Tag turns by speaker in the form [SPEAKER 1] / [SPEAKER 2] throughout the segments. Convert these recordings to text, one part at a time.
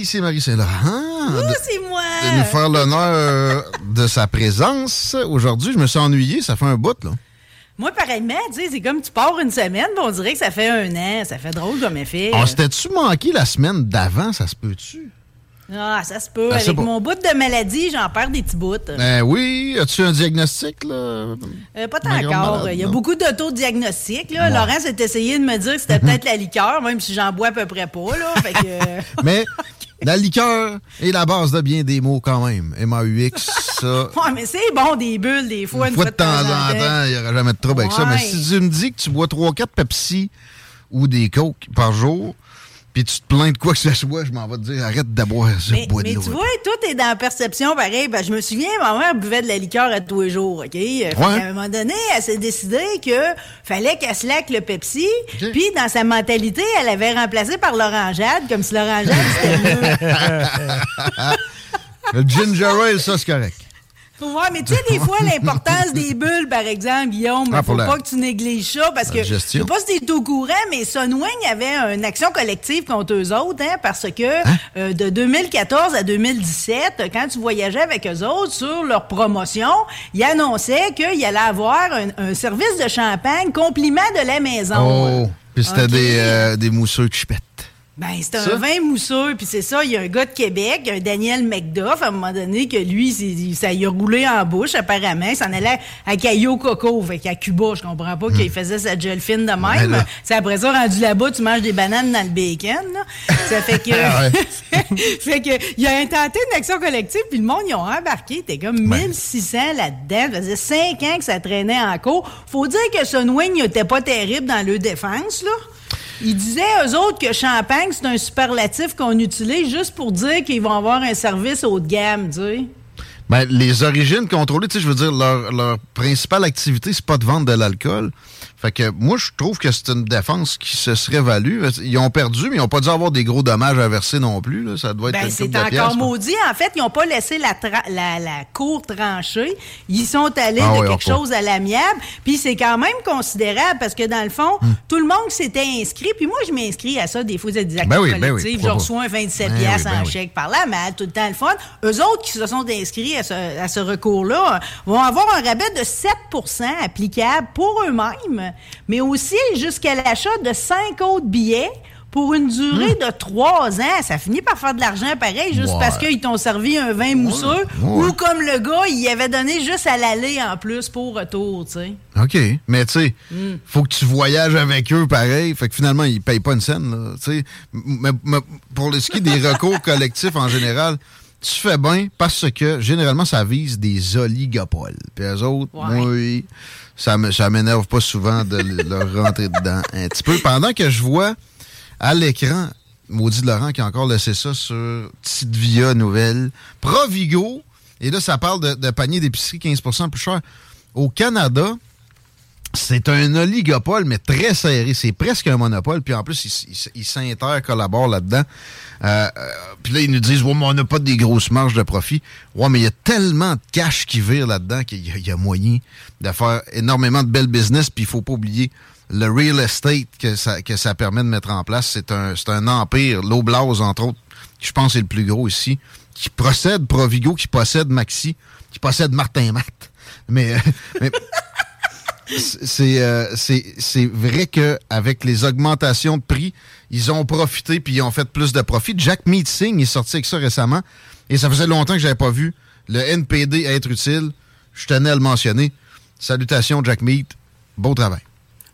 [SPEAKER 1] Ici Marie Saint-Laurent.
[SPEAKER 2] Oh, c'est moi!
[SPEAKER 1] de nous faire l'honneur de sa présence. Aujourd'hui, je me suis ennuyé, ça fait un bout, là.
[SPEAKER 2] Moi, pareillement, tu sais, c'est comme tu pars une semaine, on dirait que ça fait un an. Ça fait drôle comme effet.
[SPEAKER 1] On s'était-tu manqué la semaine d'avant, ça se peut-tu?
[SPEAKER 2] Ah, ça se peut.
[SPEAKER 1] C'est
[SPEAKER 2] Avec mon bout de maladie, j'en perds des petits bouts.
[SPEAKER 1] Ben oui, as-tu un diagnostic, là?
[SPEAKER 2] Euh, pas tant encore. Il y a
[SPEAKER 1] non?
[SPEAKER 2] beaucoup d'autodiagnostics. là.
[SPEAKER 1] Ouais.
[SPEAKER 2] Laurent s'est essayé de me dire que c'était peut-être la liqueur, même si j'en bois à peu près pas. Là. Fait que, euh,
[SPEAKER 1] Mais la liqueur est la base de bien des mots quand même. M-A-U-X, ça...
[SPEAKER 2] ouais, mais c'est bon, des bulles, des fois,
[SPEAKER 1] Une fois de temps en temps, il n'y aura jamais de trouble avec ça. Mais si tu me dis que tu bois 3-4 Pepsi ou des Coke par jour, puis tu te plains de quoi que ce soit, je m'en vais te dire arrête de boire ça,
[SPEAKER 2] Mais,
[SPEAKER 1] bois de
[SPEAKER 2] mais tu vois, tout est dans la perception pareil. Ben, je me souviens, ma mère buvait de la liqueur à tous les jours, OK? Qu'à un moment donné, elle s'est décidée que fallait qu'elle se laque le Pepsi. Puis, dans sa mentalité, elle avait remplacé par l'orangeade, comme si l'orangeade, c'était mieux.
[SPEAKER 1] Le ginger ale, ça, c'est correct.
[SPEAKER 2] Ouais, mais tu sais, des fois, l'importance des bulles, par exemple, Guillaume,
[SPEAKER 1] Ah,
[SPEAKER 2] il
[SPEAKER 1] pour
[SPEAKER 2] faut
[SPEAKER 1] la-
[SPEAKER 2] pas que tu négliges ça parce que je sais pas si t'es au courant, mais Sunwing avait une action collective contre eux autres, hein, parce que
[SPEAKER 1] Hein?
[SPEAKER 2] euh, de 2014 à 2017, quand tu voyageais avec eux autres sur leur promotion, ils annonçaient qu'il allait avoir un, un service de champagne compliment de la maison.
[SPEAKER 1] Oh, puis c'était des, euh, des mousseux de chipette.
[SPEAKER 2] Ben, c'est
[SPEAKER 1] Ça?
[SPEAKER 2] un vin mousseux, puis c'est ça, il y a un gars de Québec, un Daniel McDuff, à un moment donné, que lui, ça y a roulé en bouche, apparemment. Il s'en allait à Caillou Coco, fait qu'à Cuba, je comprends pas qu'il faisait sa gel fine de même. C'est après ça, rendu là-bas, tu manges des bananes dans le bacon, là. Ça fait que...
[SPEAKER 1] Ah
[SPEAKER 2] fait que, il a intenté une action collective, puis le monde, ils ont embarqué. T'es comme
[SPEAKER 1] Ben.
[SPEAKER 2] 1600 là-dedans. Ça faisait 5 ans que ça traînait en cours. Faut dire que Sunwing n'était pas terrible dans le défense, là. Ils disaient, eux autres, que champagne, c'est un superlatif qu'on utilise juste pour dire qu'ils vont avoir un service haut de gamme, tu.
[SPEAKER 1] Ben, les origines contrôlées, tu sais, je veux dire, leur, leur principale activité, c'est pas de vendre de l'alcool. Fait que moi, je trouve que c'est une défense qui se serait value. Ils ont perdu, mais ils n'ont pas dû avoir des gros dommages à verser non plus. là. Ça doit être
[SPEAKER 2] Ben, c'est encore
[SPEAKER 1] là.
[SPEAKER 2] maudit. En fait, ils n'ont pas laissé la, la, la cour trancher. Ils sont allés
[SPEAKER 1] Ah
[SPEAKER 2] de
[SPEAKER 1] oui,
[SPEAKER 2] quelque chose à l'amiable. Puis c'est quand même considérable parce que dans le fond,
[SPEAKER 1] Hmm.
[SPEAKER 2] tout le monde s'était inscrit. Puis moi, je m'inscris à ça. Des fois, c'est des actions
[SPEAKER 1] Ben oui, ben oui,
[SPEAKER 2] je reçois un 27
[SPEAKER 1] Ben
[SPEAKER 2] piastres
[SPEAKER 1] oui, ben
[SPEAKER 2] en chèque par la malle, tout le temps le fun. Eux autres qui se sont inscrits à ce, à ce recours-là vont avoir un rabais de 7% applicable pour eux-mêmes, mais aussi jusqu'à l'achat de 5 autres billets pour une durée de 3 ans. Ça finit par faire de l'argent pareil, juste
[SPEAKER 1] Ouais.
[SPEAKER 2] parce qu'ils t'ont servi un vin mousseux,
[SPEAKER 1] ouais.
[SPEAKER 2] ou comme le gars, il avait donné juste à l'aller en plus pour retour, tu sais.
[SPEAKER 1] OK. Mais tu sais,
[SPEAKER 2] Hmm.
[SPEAKER 1] faut que tu voyages avec eux pareil. Fait que finalement, ils payent pas une scène. Là, tu sais. mais, mais pour le ski des recours collectifs en général, tu fais bien parce que généralement, ça vise des oligopoles. Puis eux autres, oui, ça me- ça m'énerve pas souvent de le- leur rentrer dedans un petit peu. Pendant que je vois à l'écran, maudit Laurent qui a encore laissé ça sur Petite Via Nouvelle, Provigo, et là, ça parle de panier d'épicerie 15% plus cher. Au Canada, c'est un oligopole, mais très serré. C'est presque un monopole. Puis en plus, ils s'intercollaborent là-dedans. Euh, euh, puis là, ils nous disent, ouais, mais on n'a pas des grosses marges de profit. Ouais, mais il y a tellement de cash qui vire là-dedans qu'il y, a- moyen de faire énormément de belles business. Puis il faut pas oublier le real estate que ça, que ça permet de mettre en place. C'est un, un empire. L'Oblaz, entre autres, qui je pense est le plus gros ici, qui possède Provigo, qui possède Maxi, qui possède Martin Matt. Mais, euh, mais c'est euh, c'est vrai que avec les augmentations de prix, ils ont profité puis ils ont fait plus de profit. Jack Meeting est sorti avec ça récemment et ça faisait longtemps que j'avais pas vu le NPD être utile. Je tenais à le mentionner. Salutations, Jack Meat. Beau travail.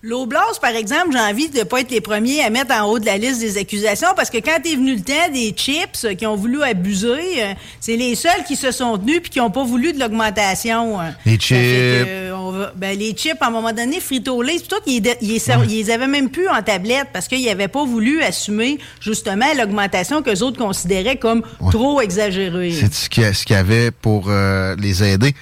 [SPEAKER 2] L'Oblast, par exemple, j'ai envie de ne pas être les premiers à mettre en haut de la liste des accusations parce que quand est venu le temps des chips qui ont voulu abuser, euh, c'est les seuls qui se sont tenus puis qui n'ont pas voulu de l'augmentation.
[SPEAKER 1] Euh. Les chips.
[SPEAKER 2] Euh, ben, les chips, à un moment donné, Frito-Lay, c'est plutôt qu'ils les avaient même plus en tablette parce qu'ils n'avaient pas voulu assumer justement l'augmentation que les autres considéraient comme trop exagérée.
[SPEAKER 1] C'est ce qu'il y avait pour les aider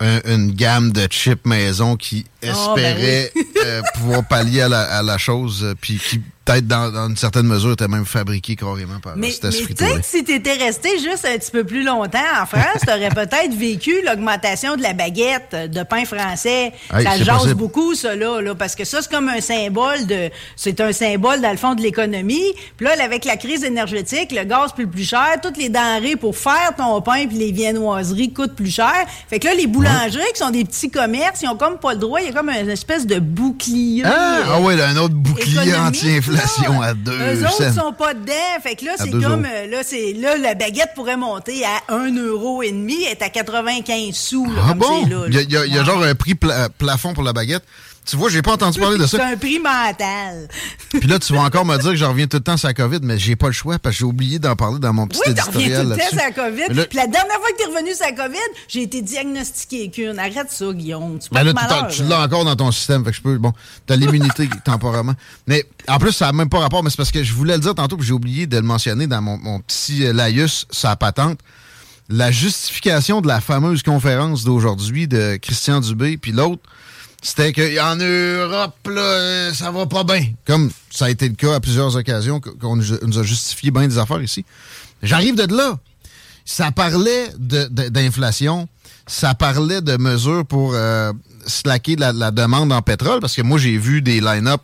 [SPEAKER 1] une gamme de chips maison qui oh, ben espérait euh, pouvoir pallier à la, à la chose, euh, puis qui peut-être dans, une certaine mesure était même fabriqué carrément par
[SPEAKER 2] Mais, mais tu sais si t'étais resté juste un petit peu plus longtemps en France, t'aurais peut-être vécu l'augmentation de la baguette de pain français. ça jase beaucoup, ça, là, parce que ça, c'est comme un symbole de... C'est un symbole, dans le fond, de l'économie. Puis là, avec la crise énergétique, le gaz plus plus cher, toutes les denrées pour faire ton pain puis les viennoiseries coûtent plus cher. Fait que là, les boulangers, qui sont des petits commerces, ils ont comme pas le droit, y a comme une espèce de bouclier.
[SPEAKER 1] Ah, ah oui, un autre bouclier anti-inflation à deux
[SPEAKER 2] Eux autres sont pas dedans. Fait que là, c'est comme, euh, là, c'est, là, la baguette pourrait monter à 1,5 euro et demi, est à 95 sous, là,
[SPEAKER 1] ah bon? Il y a, y a genre un prix plafond pour la baguette. Tu vois, j'ai pas entendu parler de ça.
[SPEAKER 2] C'est un prix mental.
[SPEAKER 1] Puis là, tu vas encore me dire que je reviens tout le temps sur la COVID, mais j'ai pas le choix parce que j'ai oublié d'en parler dans mon petit
[SPEAKER 2] oui,
[SPEAKER 1] éditorial
[SPEAKER 2] là-dessus. tout le temps sur la COVID. Puis la dernière fois que tu es revenu sur la COVID, j'ai été diagnostiqué qu'une. Arrête ça, Guillaume. Tu,
[SPEAKER 1] ben là, tu l'as encore dans ton système, fait que je peux. Bon, t'as l'immunité temporairement. Mais en plus, ça n'a même pas rapport, mais c'est parce que je voulais le dire tantôt, puis j'ai oublié de le mentionner dans mon, mon petit euh, laïus, sa patente la justification de la fameuse conférence d'aujourd'hui de Christian Dubé, puis l'autre, c'était qu'en Europe, là, euh, ça va pas bien. Comme ça a été le cas à plusieurs occasions, qu'on nous a justifié bien des affaires ici. J'arrive de là. Ça parlait d'inflation, ça parlait de mesures pour euh, slacker la, demande en pétrole, parce que moi, j'ai vu des line-up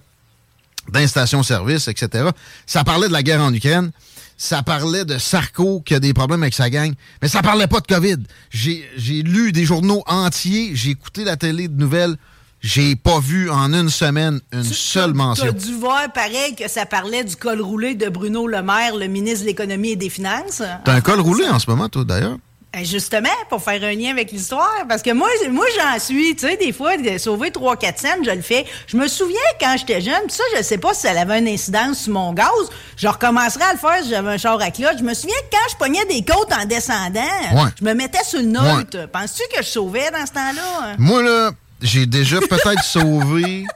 [SPEAKER 1] d'instations-service, etc. Ça parlait de la guerre en Ukraine. Ça parlait de Sarko qui a des problèmes avec sa gang. Mais ça parlait pas de COVID. J'ai lu des journaux entiers, j'ai écouté la télé de nouvelles j'ai pas vu en une semaine une seule mention. Tu
[SPEAKER 2] as dû voir pareil que ça parlait du col roulé de Bruno Le Maire, le ministre de l'Économie et des Finances.
[SPEAKER 1] T'as un col roulé en ce moment, toi, d'ailleurs?
[SPEAKER 2] Ben, justement, pour faire un lien avec l'histoire, parce que moi, moi j'en suis, tu sais, des fois, de sauver 3-4 cents, je le fais. Je me souviens quand j'étais jeune, ça, je sais pas si ça avait une incidence sur mon gaz, je recommencerais à le faire si j'avais un char à cloche. Je me souviens que quand je pognais des côtes en descendant, je me mettais sur le neutre. Penses-tu que je sauvais dans ce temps-là?
[SPEAKER 1] Moi, là, j'ai déjà peut-être sauvé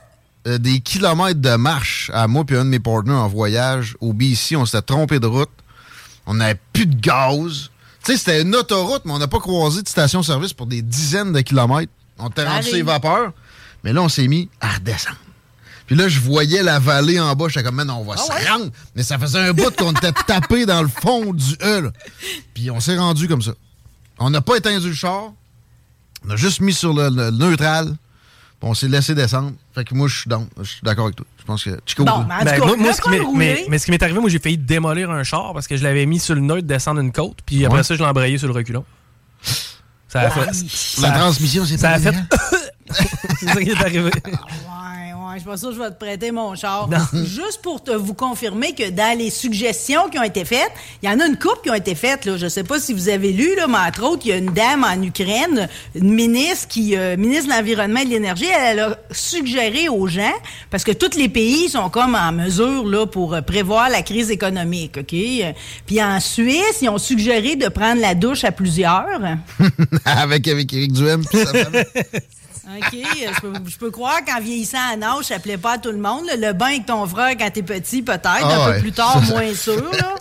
[SPEAKER 1] euh, des kilomètres de marche à moi et un de mes partenaires en voyage au BC. On s'était trompé de route. On n'avait plus de gaz. Tu sais, c'était une autoroute, mais on n'a pas croisé de station-service pour des dizaines de kilomètres. On était rendu sur les vapeurs. Mais là, on s'est mis à redescendre. Puis là, je voyais la vallée en bas. J'étais comme, non, on va ah se rendre. Mais ça faisait un bout qu'on était tapé dans le fond du E. Puis on s'est rendu comme ça. On n'a pas éteint le char. On a juste mis sur le, neutral. On s'est laissé descendre. Fait que moi, je suis Je suis d'accord avec toi. Je pense que
[SPEAKER 2] Chico. Ben, moi,
[SPEAKER 3] ce qui m'est arrivé, moi, j'ai failli démolir un char parce que je l'avais mis sur le neutre, descendre une côte, puis après ça, je l'ai embrayé sur le reculon. Ça a fait.
[SPEAKER 1] La transmission, c'est
[SPEAKER 3] Ça a fait. c'est ça qui est arrivé.
[SPEAKER 2] Je suis pas sûr que je vais te prêter mon char. Juste pour te, vous confirmer que dans les suggestions qui ont été faites, il y en a une couple qui ont été faites. Là. Je sais pas si vous avez lu, là, mais entre autres, il y a une dame en Ukraine, une ministre qui, euh, ministre de l'Environnement et de l'Énergie, elle, a suggéré aux gens, parce que tous les pays sont comme en mesure là, pour euh, prévoir la crise économique, OK? Puis en Suisse, ils ont suggéré de prendre la douche à plusieurs.
[SPEAKER 1] avec, avec Éric Duhem.
[SPEAKER 2] OK. Je peux, croire qu'en vieillissant à âge, ça plaît pas à tout le monde. Le bain avec ton frère quand t'es petit, peut-être. Ah un peu plus tard, moins sûr. Là.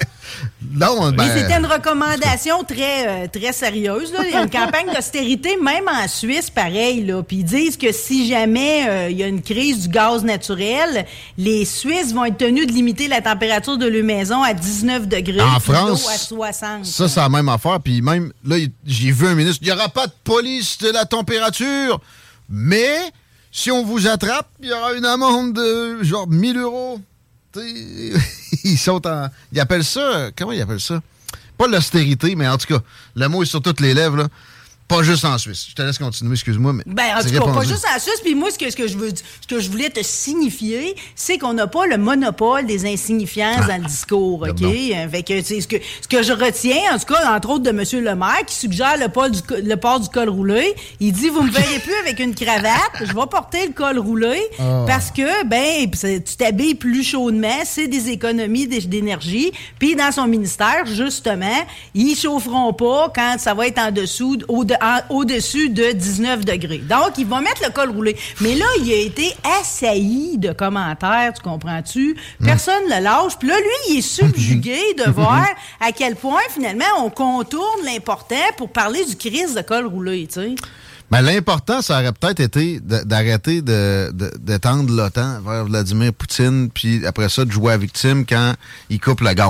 [SPEAKER 1] Non, ben...
[SPEAKER 2] Mais c'était une recommandation très, euh, très sérieuse. Là. Il y a une campagne d'austérité, même en Suisse, pareil. Là. Puis ils disent que si jamais euh, il y a une crise du gaz naturel, les Suisses vont être tenus de limiter la température de leur maison à 19 degrés.
[SPEAKER 1] En France,
[SPEAKER 2] à 60.
[SPEAKER 1] Ça, c'est la même affaire. Puis même, là, j'ai vu un ministre, il n'y aura pas de police de la température. Mais si on vous attrape, il y aura une amende de genre 1000 euros. ils sont en. Ils appellent ça. Comment ils appellent ça? Pas l'austérité, mais en tout cas, le mot est sur toutes les lèvres. Là. Pas juste en Suisse. Je te laisse continuer, excuse-moi. Mais
[SPEAKER 2] ben, en tout cas, pas juste en Suisse. Puis moi, ce que, ce que, je veux, ce que je voulais te signifier, c'est qu'on n'a pas le monopole des insignifiances dans le discours, OK? Fait que, ce que, ce que je retiens, en tout cas, entre autres de M. Le Maire, qui suggère le port du, le port du col roulé, il dit, vous me verrez plus avec une cravate, je vais porter le col roulé ah. parce que, ben, tu t'habilles plus chaudement, c'est des économies d'énergie. Puis dans son ministère, justement, ils chaufferont pas quand ça va être en dessous, au de, au-dessus de 19 degrés. Donc, ils vont mettre le col roulé. Mais là, il a été assailli de commentaires, tu comprends-tu? Personne ne le lâche. Puis là, lui, il est subjugué de voir à quel point, finalement, on contourne l'important pour parler du crise de col roulé, tu sais.
[SPEAKER 1] Mais l'important, ça aurait peut-être été d'arrêter d'étendre l'OTAN vers Vladimir Poutine, puis après ça, de jouer à victime quand il coupe le gaz.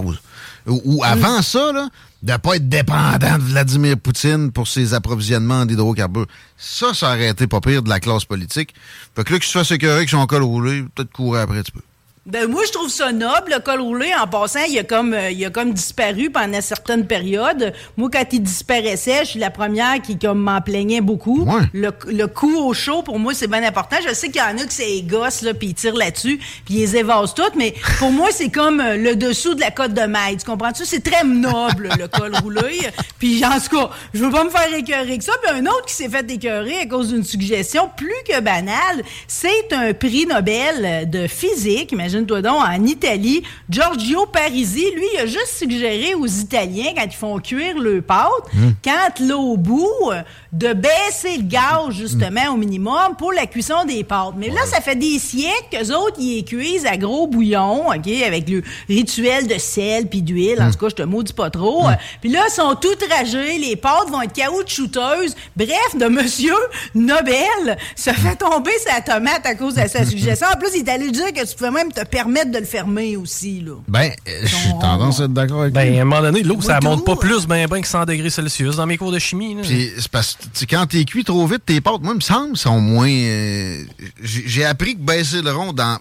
[SPEAKER 1] Ou, avant ça, là, de ne pas être dépendant de Vladimir Poutine pour ses approvisionnements d'hydrocarbures. Ça, ça aurait été pas pire de la classe politique. Fait que là, qu'il se fasse écœurer avec son col roulé, peut-être courir après un petit peu.
[SPEAKER 2] Ben moi je trouve ça noble le col roulé en passant il a comme euh, il a comme disparu pendant certaines périodes. Moi quand il disparaissait, je suis la première qui comme m'en plaignait beaucoup. Le, le coup au chaud pour moi c'est bien important. Je sais qu'il y en a qui c'est gosses là puis ils tirent là-dessus puis ils évasent toutes mais pour moi c'est comme euh, le dessous de la côte de maille. Tu comprends-tu? C'est très noble le col roulé. Puis en tout cas, je veux pas me faire écœurer avec ça. Puis un autre qui s'est fait écœurer à cause d'une suggestion plus que banale, c'est un prix Nobel de physique, imagine donc, en Italie, Giorgio Parisi, lui, il a juste suggéré aux Italiens, quand ils font cuire le pâte, hmm. quand l'eau bout, de baisser le gaz, justement, au minimum pour la cuisson des pâtes. Mais là, ça fait des siècles qu'eux autres, ils cuisent à gros bouillon, OK, avec le rituel de sel puis d'huile. En hmm. tout cas, je te maudis pas trop. Hmm. Puis là, ils sont toutes ragées, les pâtes vont être caoutchouteuses. Bref, de monsieur Nobel se fait tomber sa tomate à cause de sa suggestion. En plus, il est allé dire que tu pouvais même te permettre de le fermer aussi. Là.
[SPEAKER 1] Ben, je suis tendance à être d'accord avec
[SPEAKER 3] Ben, à un moment donné, l'eau, ça monte pas plus ben, ben que 100 degrés Celsius dans mes cours de chimie.
[SPEAKER 1] Puis, c'est parce que quand t'es cuit trop vite, tes pâtes, moi, il me semble, sont moins. Euh, j'ai appris que baisser le rond, dans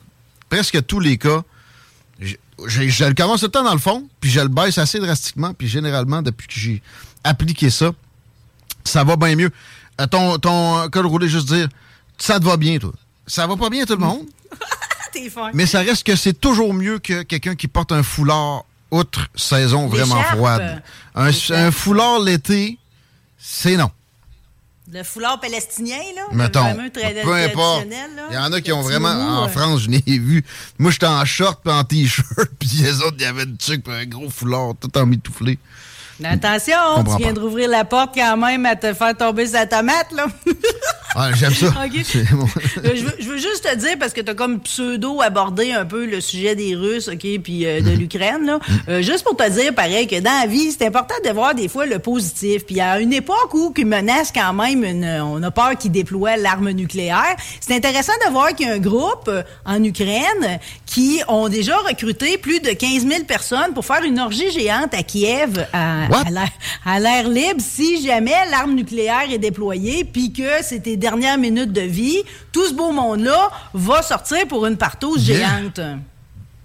[SPEAKER 1] presque tous les cas, je, le commence le temps dans le fond, puis je le baisse assez drastiquement, puis généralement, depuis que j'ai appliqué ça, ça va bien mieux. Euh, ton, ton col roulé, juste dire, ça te va bien, toi. Ça va pas bien, tout le monde? Mais ça reste que c'est toujours mieux que quelqu'un qui porte un foulard outre saison vraiment froide. Un, foulard l'été, c'est non.
[SPEAKER 2] Le foulard palestinien, là.
[SPEAKER 1] Mettons. peu importe. Il y en a qui ont vraiment. En France, je n'ai vu. Moi, j'étais en short puis en t-shirt, puis les autres, il y avait une truc un gros foulard, tout en mitouflé.
[SPEAKER 2] Mais attention, tu viens de rouvrir la porte quand même à te faire tomber sa tomate, là.
[SPEAKER 1] Ah, j'aime ça.
[SPEAKER 2] Euh, je, veux, juste te dire, parce que tu as comme pseudo abordé un peu le sujet des Russes, OK, puis euh, de mm-hmm. l'Ukraine, là. Mm-hmm. Euh, juste pour te dire, pareil, que dans la vie, c'est important de voir des fois le positif. Puis à une époque où qui menace quand même, une, on a peur qu'ils déploient l'arme nucléaire, c'est intéressant de voir qu'il y a un groupe en Ukraine qui ont déjà recruté plus de 15 000 personnes pour faire une orgie géante à Kiev à l'air libre si jamais l'arme nucléaire est déployée, puis que c'était dernières minutes de vie, tout ce beau monde-là va sortir pour une partouze géante.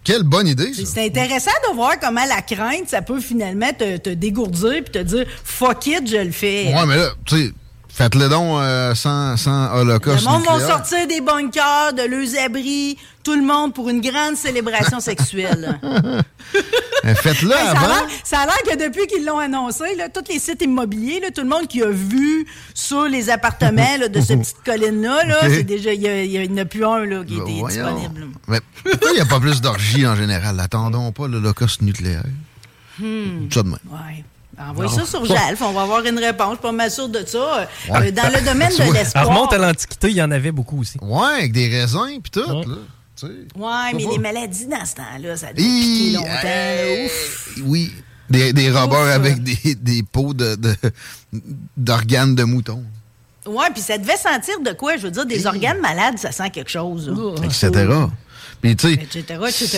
[SPEAKER 1] Quelle bonne idée.
[SPEAKER 2] C'est intéressant de voir comment la crainte, ça peut finalement te, dégourdir puis te dire fuck it, je le fais.
[SPEAKER 1] Ouais, mais là, tu sais, faites-le donc euh, sans, sans holocauste.
[SPEAKER 2] Le monde va sortir des bunkers, de leurs abris, tout le monde pour une grande célébration sexuelle.
[SPEAKER 1] Faites-le avant.
[SPEAKER 2] Ça a l'air que depuis qu'ils l'ont annoncé, là, tous les sites immobiliers, là, tout le monde qui a vu sur les appartements de cette petite colline-là, -là, c'est déjà, il n'y en a plus un là, qui était disponible.
[SPEAKER 1] Mais pourquoi il n'y a pas plus d'orgie en général? Attendons pas l'holocauste nucléaire.
[SPEAKER 2] Hmm. Ça de même. Ouais. Envoyez ça sur GELF, on va avoir une réponse, pas mal sûr de ça. Euh, dans le domaine de l'espoir.
[SPEAKER 3] remonte à l'Antiquité, il y en avait beaucoup aussi.
[SPEAKER 1] Ouais, avec des raisins puis tout. Là.
[SPEAKER 2] Ouais, mais les maladies dans ce temps-là, ça piquer longtemps. Ouf.
[SPEAKER 1] Oui. Des, des avec des, des peaux d'organes de, de mouton.
[SPEAKER 2] Ouais, puis ça devait sentir de quoi? Je veux dire, des organes malades, ça sent quelque chose.
[SPEAKER 1] Etc. Puis, tu sais.
[SPEAKER 2] Etc., etc.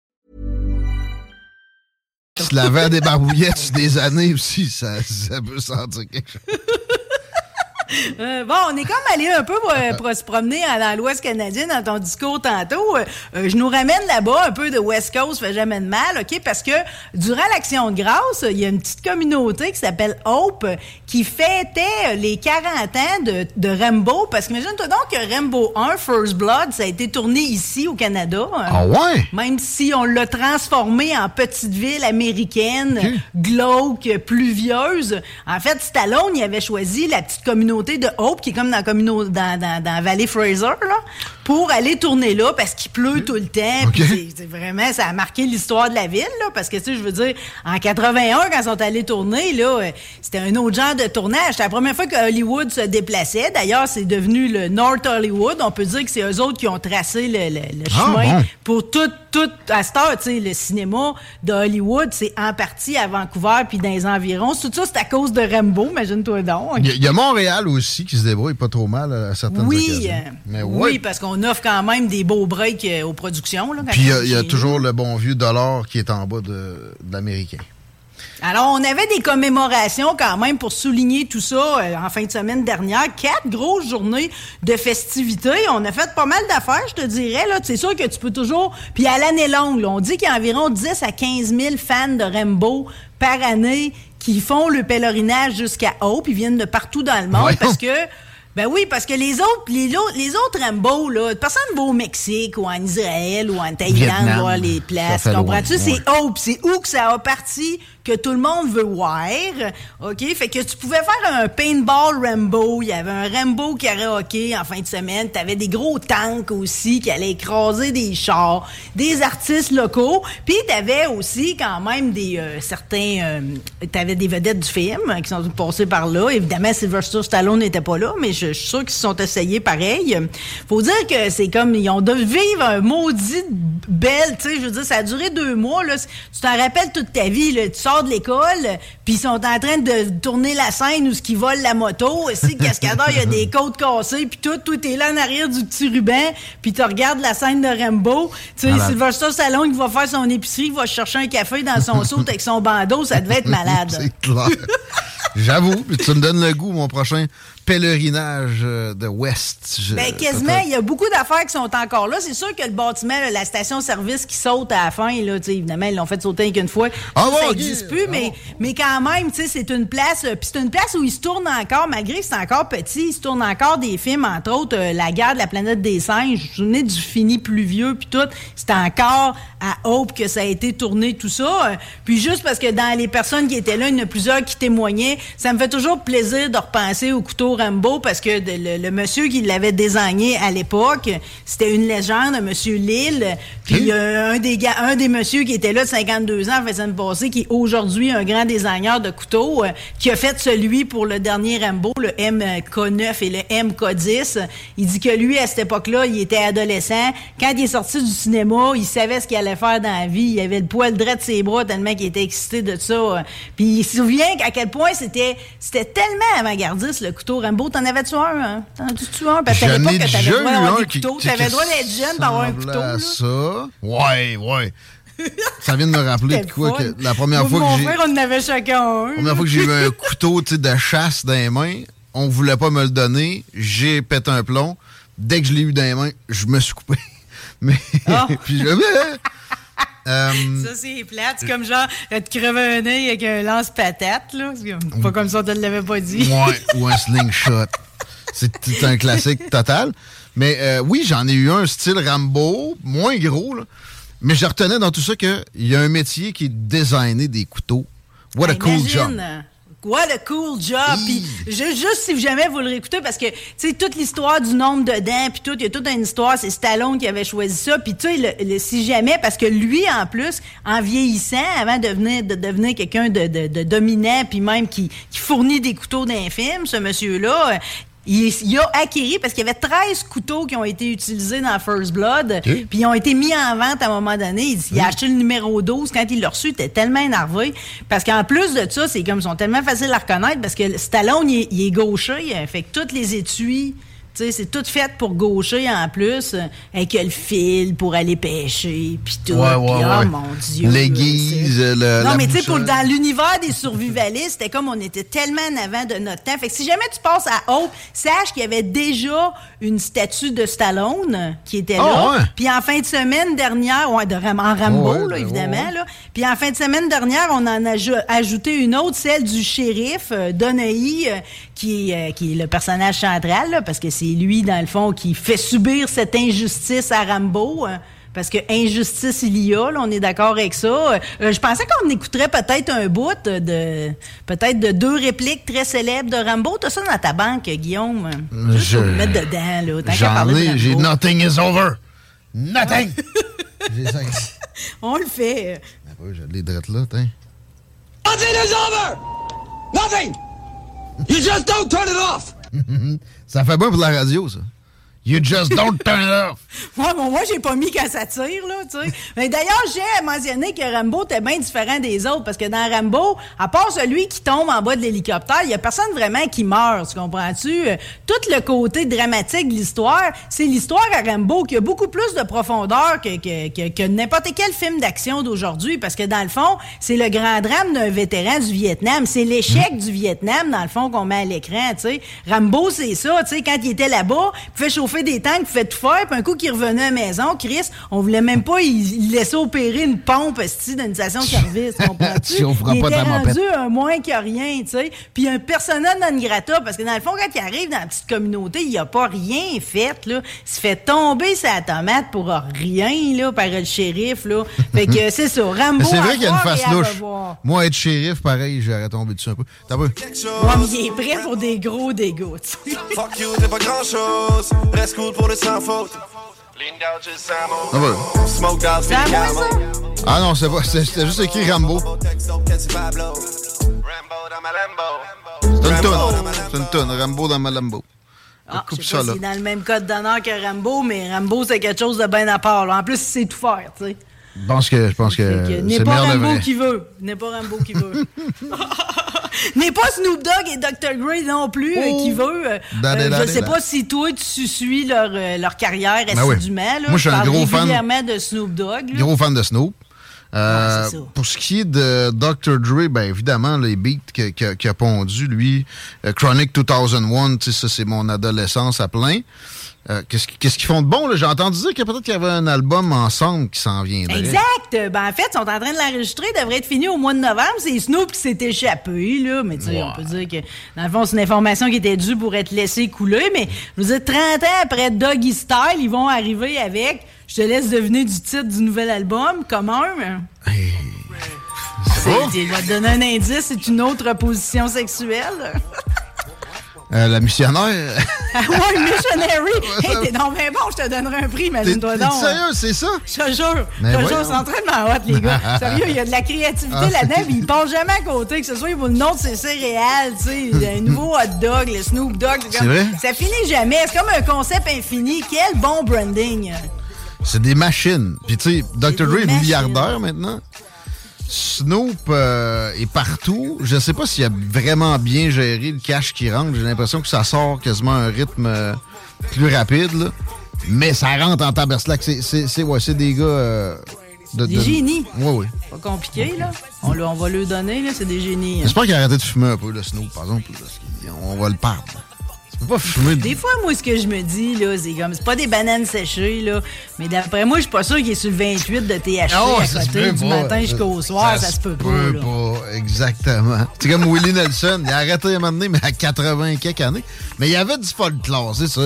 [SPEAKER 1] Se laver à des barbouillettes des années aussi, ça, ça peut sentir quelque chose.
[SPEAKER 2] Euh, bon, on est comme allé un peu euh, pour se promener dans l'Ouest canadien dans ton discours tantôt. Euh, je nous ramène là-bas un peu de West Coast, fait jamais de mal, OK? Parce que durant l'Action de grâce, il y a une petite communauté qui s'appelle Hope qui fêtait les 40 ans de, de Rambo. Parce que imagine-toi donc que Rambo 1, First Blood, ça a été tourné ici au Canada.
[SPEAKER 1] Ah ouais?
[SPEAKER 2] Même si on l'a transformé en petite ville américaine, glauque, pluvieuse. En fait, Stallone, il avait choisi la petite communauté de Hope, qui est comme dans la dans, dans, dans Valley Fraser, là, pour aller tourner là, parce qu'il pleut tout le temps.
[SPEAKER 1] OK.
[SPEAKER 2] Puis c'est- vraiment, ça a marqué l'histoire de la ville, là, parce que, tu sais, je veux dire, en 81, quand ils sont allés tourner, là, euh, c'était un autre genre de tournage. C'était la première fois que Hollywood se déplaçait. D'ailleurs, c'est devenu le North Hollywood. On peut dire que c'est eux autres qui ont tracé le, le- le
[SPEAKER 1] Ah,
[SPEAKER 2] chemin
[SPEAKER 1] bon.
[SPEAKER 2] pour tout, tout, à cette heure, tu sais, le cinéma de Hollywood, c'est en partie à Vancouver puis dans les environs. Tout ça, c'est à cause de Rambo, imagine-toi donc.
[SPEAKER 1] Il y, a- il y a Montréal aussi qui se débrouille pas trop mal à certaines
[SPEAKER 2] Oui,
[SPEAKER 1] occasions.
[SPEAKER 2] euh,
[SPEAKER 1] Mais
[SPEAKER 2] oui,
[SPEAKER 1] ouais.
[SPEAKER 2] parce qu'on offre quand même des beaux breaks euh, aux productions. Là,
[SPEAKER 1] Puis il y a-
[SPEAKER 2] on est
[SPEAKER 1] il y, a toujours le bon vieux dollar qui est en bas de, de l'américain.
[SPEAKER 2] Alors, on avait des commémorations quand même pour souligner tout ça euh, en fin de semaine dernière. Quatre grosses journées de festivités. On a fait pas mal d'affaires, je te dirais. Là. C'est sûr que tu peux toujours... Puis à l'année longue, là, on dit qu'il y a environ 10 à 15 000 fans de Rambo par année qui font le pèlerinage jusqu'à Hope. Ils viennent de partout dans le monde parce que... Ben oui, parce que les autres, les, les autres Rambo, là, personne va au Mexique ou en Israël ou en Thaïlande voir les places. Comprends-tu? C'est Hope, c'est où que ça a parti? Que tout le monde veut voir. OK? Fait que tu pouvais faire un paintball Rambo. Il y avait un Rambo karaoké en fin de semaine. T'avais des gros tanks aussi qui allaient écraser des chars, des artistes locaux. Puis t'avais aussi quand même des euh, certains... euh, t'avais des vedettes du film qui sont passées par là. Évidemment, Sylvester Stallone n'était pas là, mais je, je suis sûr qu'ils se sont essayés pareil. Faut dire que c'est comme... Ils ont dû vivre un maudit belle, tu sais, je veux dire, ça a duré deux mois, là. Tu t'en rappelles toute ta vie, là. Tu sors de l'école, puis ils sont en train de tourner la scène où ce qui volent la moto. Ici, le cascadeur, il y a des côtes cassées, puis tout, tout est là en arrière du petit ruban, puis tu regardes la scène de Rambo. Tu sais. Sylvester Stallone qui va faire son épicerie, il va chercher un café dans son saut avec son bandeau, ça devait être malade.
[SPEAKER 1] C'est clair. J'avoue, puis tu me donnes le goût, mon prochain pèlerinage euh, de West.
[SPEAKER 2] Ben, quasiment, il y a beaucoup d'affaires qui sont encore là. C'est sûr que le bâtiment, là, la station-service qui saute à la fin, là, tu sais, évidemment, ils l'ont fait sauter qu'une fois.
[SPEAKER 1] Ah
[SPEAKER 2] Ça,
[SPEAKER 1] bon,
[SPEAKER 2] n'existe plus,
[SPEAKER 1] Ah
[SPEAKER 2] mais,
[SPEAKER 1] bon.
[SPEAKER 2] mais quand même, tu sais, c'est une place, euh, puis c'est une place où il se tourne encore, malgré que c'est encore petit, il se tourne encore des films, entre autres, euh, La guerre de la planète des singes. Je me souvenais du fini pluvieux, puis tout? C'était encore à Hope que ça a été tourné, tout ça. Puis juste parce que dans les personnes qui étaient là, il y en a plusieurs qui témoignaient, ça me fait toujours plaisir de repenser au couteau Rambo parce que de- le, le monsieur qui l'avait désigné à l'époque, c'était une légende, un monsieur Lille. Puis un des gars, un des messieurs qui était là de 52 ans, fait semaine passée, qui est aujourd'hui un grand designer de couteaux, euh, qui a fait celui pour le dernier Rambo, le MK9 et le MK10. Il dit que lui, à cette époque-là, il était adolescent. Quand il est sorti du cinéma, il savait ce qu'il allait faire dans la vie. Il avait le poil droit de ses bras tellement qu'il était excité de ça. Puis il se souvient à quel point c'était c'était tellement avant-gardiste, le couteau Rambo. T'en avais-tu un? Hein? T'en as-tu un? Parce qu'à
[SPEAKER 1] J'en
[SPEAKER 2] l'époque,
[SPEAKER 1] ai
[SPEAKER 2] t'avais le droit d'avoir
[SPEAKER 1] un
[SPEAKER 2] des
[SPEAKER 1] qui,
[SPEAKER 2] couteaux.
[SPEAKER 1] qui-
[SPEAKER 2] T'avais le droit d'être jeune d'avoir un
[SPEAKER 1] ressemblait
[SPEAKER 2] couteau.
[SPEAKER 1] à
[SPEAKER 2] là.
[SPEAKER 1] ça. Ouais, ouais. Ça vient de me rappeler de quoi que la première fois que j'ai
[SPEAKER 2] frère, on en avait chacun un.
[SPEAKER 1] la première fois que j'ai eu un couteau de chasse dans les mains, on voulait pas me le donner, j'ai pété un plomb. Dès que je l'ai eu dans les mains, je me suis coupé. Mais
[SPEAKER 2] Ah.
[SPEAKER 1] puis je euh,
[SPEAKER 2] Ça, c'est plate. C'est comme genre, euh, te crever un œil avec un lance-patate, là. C'est pas comme ça, on te l'avait pas dit.
[SPEAKER 1] Ouais, ou un slingshot. C'est c'est un classique total. Mais euh, oui, j'en ai eu un style Rambo, moins gros, là. mais je retenais dans tout ça qu'il y a un métier qui est de designer des couteaux What a cool job.
[SPEAKER 2] What a cool job. Puis juste si jamais vous le réécoutez, parce que, tu sais, toute l'histoire du nombre de dents, puis tout, il y a toute une histoire, c'est Stallone qui avait choisi ça. Puis tu sais, le, si jamais, parce que lui, en plus, en vieillissant, avant de devenir, de devenir quelqu'un de, de, dominant, puis même qui, qui fournit des couteaux d'infime, ce monsieur-là, il, a acquis, parce qu'il y avait 13 couteaux qui ont été utilisés dans First Blood, puis ils ont été mis en vente à un moment donné. Il, a acheté le numéro 12. Quand il l'a reçu, il était tellement énervé. Parce qu'en plus de ça, c'est comme ils sont tellement faciles à reconnaître, parce que Stallone, il, il est gaucher, fait que toutes les étuis c'est tout fait pour gaucher en plus, euh, avec le fil pour aller pêcher, puis tout.
[SPEAKER 1] Ouais, ouais, oh mon Dieu. L'aiguise, le.
[SPEAKER 2] Non, mais tu sais, dans l'univers des survivalistes, c'était comme on était tellement en avant de notre temps. Fait que si jamais tu passes à Hope, sache qu'il y avait déjà une statue de Stallone qui était là. Ah, puis en fin de semaine dernière, ouais, de en Rambo, là, évidemment, là. Puis en fin de semaine dernière, on en a ajouté une autre, celle du shérif, euh, euh qui, euh, qui est le personnage central, là, parce que c'est lui, dans le fond, qui fait subir cette injustice à Rambo. Hein, parce que injustice il y a, on est d'accord avec ça. Euh, je pensais qu'on écouterait peut-être un bout de peut-être de deux répliques très célèbres de Rambo. T'as ça dans ta banque, Guillaume. Je vais mettre dedans, là.
[SPEAKER 1] J'en ai, j'ai Nothing is over. Nothing!
[SPEAKER 2] j'ai ça. On le fait.
[SPEAKER 1] Ben les drettes là.
[SPEAKER 4] Nothing is over! Nothing! You just don't turn it off!
[SPEAKER 1] ça fait bon pour la radio, ça. You just don't turn off.
[SPEAKER 2] moi, bon, moi j'ai pas mis quand ça tire, là, tu sais. Mais d'ailleurs, j'ai mentionné que Rambo était bien différent des autres, parce que dans Rambo, à part celui qui tombe en bas de l'hélicoptère, il y a personne vraiment qui meurt, tu comprends-tu? Tout le côté dramatique de l'histoire, c'est l'histoire à Rambo qui a beaucoup plus de profondeur que, que, que, que n'importe quel film d'action d'aujourd'hui, parce que dans le fond, c'est le grand drame d'un vétéran du Vietnam. C'est l'échec du Vietnam, dans le fond, qu'on met à l'écran, tu sais. Rambo, c'est ça, tu sais, quand il était là-bas, il pouvait chauffer fait des tanks, fait tout faire, puis un coup qu'il revenait à la maison, Chris, on voulait même pas il, laisser opérer une pompe d'une station de service, comprends-tu? il était rendu un moins que rien, tu sais. Puis un personnel non grata, parce que dans le fond, quand il arrive dans la petite communauté, il a pas rien fait, là. Il se fait tomber sa tomate pour rien, là, par le shérif, là. Fait que c'est ça, Rambo
[SPEAKER 1] C'est vrai qu'il y a une face louche. Moi, être shérif, pareil, j'aurais tombé dessus un peu. T'as
[SPEAKER 2] peu? il est prêt pour des gros dégâts,
[SPEAKER 4] Fuck you, t'es pas grand-chose cool pour le sans faute.
[SPEAKER 1] Ah. Smoke Ah non, c'est pas. C'était juste écrit Rambo. C'est une tonne. C'est une tonne. Rambo dans ma Lambo.
[SPEAKER 2] Ah, je sais pas si dans le même code d'honneur que Rambo, mais Rambo, c'est quelque chose de bien à part. En plus, c'est tout faire, tu sais.
[SPEAKER 1] Je pense que, je pense que,
[SPEAKER 2] N'est pas Rambo qui veut. N'est pas Rambo qui veut. N'est pas Snoop Dogg et Dr. Gray non plus euh, qui oh. veut. Euh, euh, je sais pas si toi, tu suis leur, leur carrière ben assidûment.
[SPEAKER 1] Moi, je suis un gros fan.
[SPEAKER 2] de Snoop Dogg.
[SPEAKER 1] Gros fan de Snoop. pour ce qui est de Dr. Dre, ben évidemment, les beats qu'il a pondu, lui, Chronic 2001, ça c'est mon adolescence à plein. Euh, qu'est-ce qu'ils font de bon? J'ai entendu dire que peut-être qu'il y avait un album ensemble qui s'en viendrait.
[SPEAKER 2] Exact. Ben, en fait, ils sont en train de l'enregistrer. Il devrait être fini au mois de novembre. C'est Snoop qui s'est échappé. Là. Mais tu sais, on peut dire que, dans le fond, c'est une information qui était due pour être laissée couler. Mais je veux dire, 30 ans après Doggy Style, ils vont arriver avec Je te laisse deviner du titre du nouvel album. Comment? Hey. Il va te donner un indice. C'est une autre position sexuelle.
[SPEAKER 1] Euh, la missionnaire.
[SPEAKER 2] ah ouais, missionary. hey, t'es donc bien bon, je te donnerai un prix, imagine-toi donc.
[SPEAKER 1] Sérieux, c'est ça?
[SPEAKER 2] Je te jure. Je te jure, c'est entraînement hot, les gars. sérieux, il y a de la créativité ah, là-dedans, ils passent jamais à côté, que ce soit pour le nom de ses céréales, tu sais, un nouveau hot dog, le Snoop Dogg.
[SPEAKER 1] C'est vrai?
[SPEAKER 2] Ça finit jamais. C'est comme un concept infini. Quel bon branding.
[SPEAKER 1] C'est des machines. Puis tu sais, Dr. Dre est milliardaire maintenant. Snoop euh, est partout. Je ne sais pas s'il a vraiment bien géré le cash qui rentre. J'ai l'impression que ça sort quasiment à un rythme euh, plus rapide. Mais ça rentre en taberslac. C'est ouais, des gars... Euh,
[SPEAKER 2] de, des génies.
[SPEAKER 1] Oui, oui.
[SPEAKER 2] Pas compliqué, là. On, on va le donner, là. C'est des génies.
[SPEAKER 1] Hein. J'espère qu'il a arrêté de fumer un peu, le Snoop, par exemple. On va le perdre.
[SPEAKER 2] Des fois, moi, ce que je me dis, là, c'est comme, c'est pas des bananes séchées, là, Mais d'après moi, je suis pas sûr qu'il est sur le 28 de THC
[SPEAKER 1] Non,
[SPEAKER 2] à
[SPEAKER 1] ça se
[SPEAKER 2] côté
[SPEAKER 1] peut
[SPEAKER 2] du
[SPEAKER 1] pas.
[SPEAKER 2] matin jusqu'au soir. Ça, se peut pas. là.
[SPEAKER 1] pas, exactement. C'est comme Willie Nelson. Il a arrêté à un moment donné, mais à 80 et quelques années. Mais il y avait du folklore, c'est ça.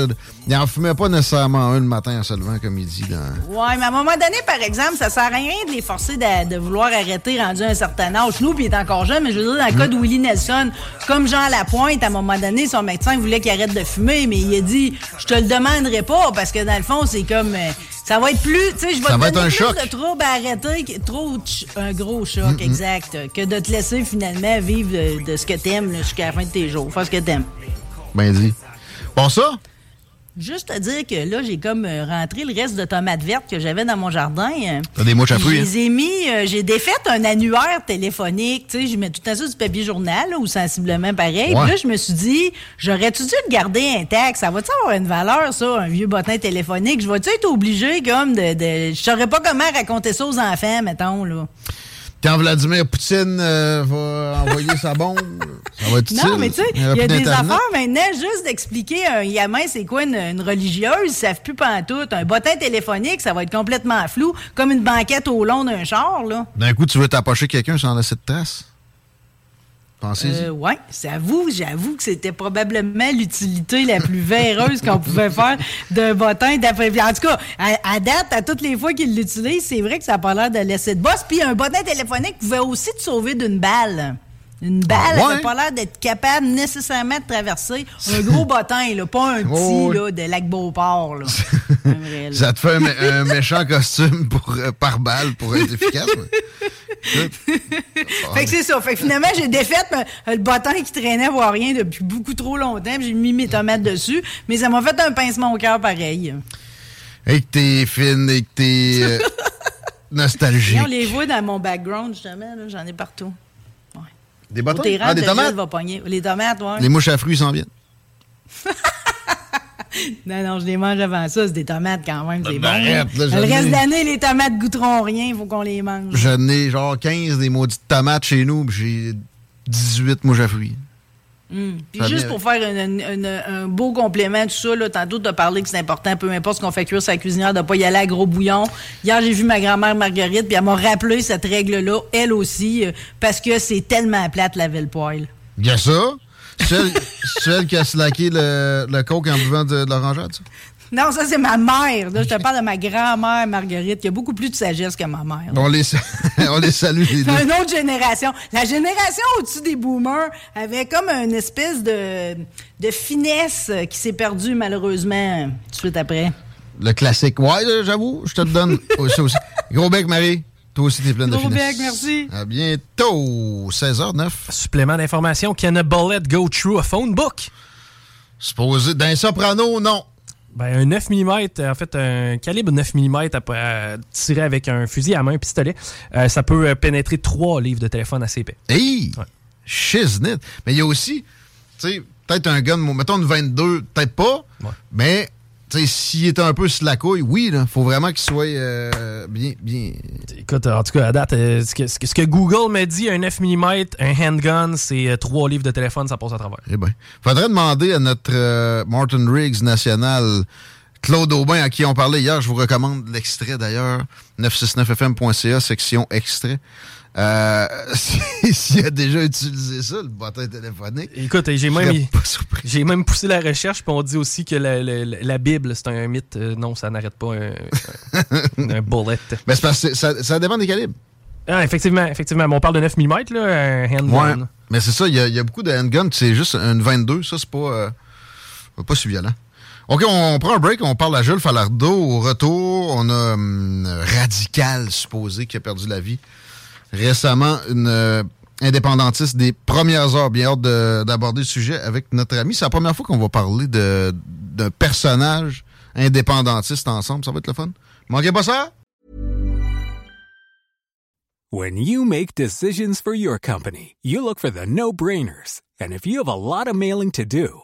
[SPEAKER 1] Il en fumait pas nécessairement un le matin en se levant, comme il dit. Dans...
[SPEAKER 2] Ouais, mais à un moment donné, par exemple, ça sert à rien de les forcer de, de vouloir arrêter rendu à un certain âge. Nous, puis il est encore jeune, mais je veux dire, dans le cas de Willie Nelson, comme Jean Lapointe, à un moment donné, son médecin voulait qu'il arrête de fumer, mais il a dit, je te le demanderai pas, parce que dans le fond, c'est comme, euh, ça va être plus, tu sais, je vais te
[SPEAKER 1] va
[SPEAKER 2] donner
[SPEAKER 1] un
[SPEAKER 2] plus
[SPEAKER 1] choc.
[SPEAKER 2] de troubles à arrêter, trop, un gros choc, exact, que de te laisser finalement vivre de, de ce que t'aimes jusqu'à la fin de tes jours, faire ce que t'aimes.
[SPEAKER 1] Ben dit. Bon, ça?
[SPEAKER 2] Juste te dire que là, j'ai comme euh, rentré le reste de tomates vertes que j'avais dans mon jardin. euh,
[SPEAKER 1] T'as des mouches à fruits,
[SPEAKER 2] Je
[SPEAKER 1] hein?
[SPEAKER 2] les ai mis, euh, j'ai défait un annuaire téléphonique. Tu sais, je mets tout temps ça du papier journal là, ou sensiblement pareil.
[SPEAKER 1] Ouais.
[SPEAKER 2] Puis là, je me suis dit, j'aurais-tu dû le garder intact? Ça va-tu avoir une valeur, ça, un vieux bottin téléphonique? Je vais-tu être obligé, comme, de. de je saurais pas comment raconter ça aux enfants, mettons, là.
[SPEAKER 1] Quand Vladimir Poutine euh, va envoyer sa bombe, ça va être utile.
[SPEAKER 2] Non, mais tu sais, il y a des affaires maintenant, juste d'expliquer à un gamin c'est quoi une, une religieuse, ils savent plus pantoute. Un bottin téléphonique, ça va être complètement flou, comme une banquette au long d'un char, là.
[SPEAKER 1] D'un coup, tu veux t'approcher quelqu'un sans laisser de trace?
[SPEAKER 2] Euh, ouais, j'avoue, j'avoue que c'était probablement l'utilité la plus véreuse qu'on pouvait faire d'un bottin. d'après- En tout cas, à, à date, à toutes les fois qu'il l'utilise, c'est vrai que ça n'a pas l'air de laisser de bosse. Puis un bottin téléphonique pouvait aussi te sauver d'une balle. Une balle
[SPEAKER 1] Ah, ouais?
[SPEAKER 2] n'a pas l'air d'être capable nécessairement de traverser un gros bottin, là, pas un petit
[SPEAKER 1] Oh, oui.
[SPEAKER 2] là, de lac Beauport. Là. Vrai.
[SPEAKER 1] Ça te fait un méchant costume pour, euh, par balle pour être efficace.
[SPEAKER 2] Fait que c'est ça. Fait que finalement, j'ai défait euh, le bottin qui traînait voir rien depuis beaucoup trop longtemps. J'ai mis mes tomates dessus. Mais ça m'a fait un pincement au cœur pareil.
[SPEAKER 1] Et que t'es fine et que t'es euh, nostalgique.
[SPEAKER 2] Et on les voit dans mon background, justement. J'en ai partout.
[SPEAKER 1] Des
[SPEAKER 2] terrain,
[SPEAKER 1] Ah, des
[SPEAKER 2] de
[SPEAKER 1] tomates?
[SPEAKER 2] Va. Les tomates, ouais.
[SPEAKER 1] Les mouches à fruits s'en viennent.
[SPEAKER 2] Non, non, je les mange avant ça. C'est des tomates quand même. C'est bon.
[SPEAKER 1] Ben, arrête, là,
[SPEAKER 2] Le reste de l'année, les tomates goûteront rien. Il faut qu'on les mange.
[SPEAKER 1] J'en ai genre 15 des maudites tomates chez nous, puis j'ai 18 mouches à fruits.
[SPEAKER 2] Hum. Puis
[SPEAKER 1] Ça
[SPEAKER 2] juste pour faire une- une- un beau complément, tout ça, là, tantôt, tu as parlé que c'est important, peu importe ce qu'on fait cuire sa cuisinière, de ne pas y aller à gros bouillon. Hier, j'ai vu ma grand-mère Marguerite, puis elle m'a rappelé cette règle-là, elle aussi, euh, parce que c'est tellement plate laver le
[SPEAKER 1] y a ça? Celle, celle qui a slacké le, le coke en buvant de, de l'orangeade, ça?
[SPEAKER 2] Non, ça, c'est ma mère. Là, je te parle de ma grand-mère Marguerite, qui a beaucoup plus de sagesse que ma mère.
[SPEAKER 1] On les, on les salue, les deux.
[SPEAKER 2] C'est une autre génération. La génération au-dessus des boomers avait comme une espèce de, de finesse qui s'est perdue malheureusement tout de suite après.
[SPEAKER 1] Le classique. Ouais, j'avoue, je te le donne aussi, aussi. Gros bec, Marie. Toi aussi, t'es pleine de finesse.
[SPEAKER 2] bec, merci.
[SPEAKER 1] À bientôt. 16h09.
[SPEAKER 3] Supplément d'information, can a bullet go through a phone book?
[SPEAKER 1] Supposé. D'un soprano, non.
[SPEAKER 3] Ben, un 9 mm, en fait, un calibre 9 mm tiré avec un fusil à main, un pistolet, euh, ça peut euh, pénétrer trois livres de téléphone assez épais.
[SPEAKER 1] Hey!
[SPEAKER 3] Ouais.
[SPEAKER 1] Shiznit. Mais il y a aussi, tu sais, peut-être un gun, mettons une 22, peut-être pas,
[SPEAKER 3] Ouais.
[SPEAKER 1] mais, s'il est un peu sur la couille, oui, là, faut vraiment qu'il soit euh, bien, bien...
[SPEAKER 3] Écoute, en tout cas, à date, euh, ce, que, ce Google me dit, un 9 mm, un handgun, c'est euh, trois livres de téléphone, ça passe à travers.
[SPEAKER 1] Eh ben, faudrait demander à notre euh, Martin Riggs national, Claude Aubin, à qui on parlait hier, je vous recommande l'extrait d'ailleurs, 969fm.ca, section extrait. Euh, S'il a déjà utilisé ça, le bottin téléphonique,
[SPEAKER 3] Écoute, j'ai même, j'ai même poussé la recherche, puis on dit aussi que la, la- la Bible, c'est un mythe. Euh, non, ça n'arrête pas un, un- un bullet.
[SPEAKER 1] Ben, c'est parce que ça, ça dépend des calibres.
[SPEAKER 3] Ah, effectivement, effectivement. Mais on parle de 9 mm, là, un handgun.
[SPEAKER 1] Ouais. Mais c'est ça, il y, a- il y a beaucoup de handguns, c'est juste une 22, ça, c'est pas, euh, pas si violent. OK, on prend un break, on parle à Jules Falardeau. Au retour, on a hum, Radical, supposé, qui a perdu la vie récemment, une euh, indépendantiste des premières heures. Bien hâte de- d'aborder le sujet avec notre ami. C'est la première fois qu'on va parler d'un personnage indépendantiste ensemble. Ça va être le fun. Manquez pas ça?
[SPEAKER 5] When you make decisions for your company, you look for the no brainers. And if you have a lot of mailing to do,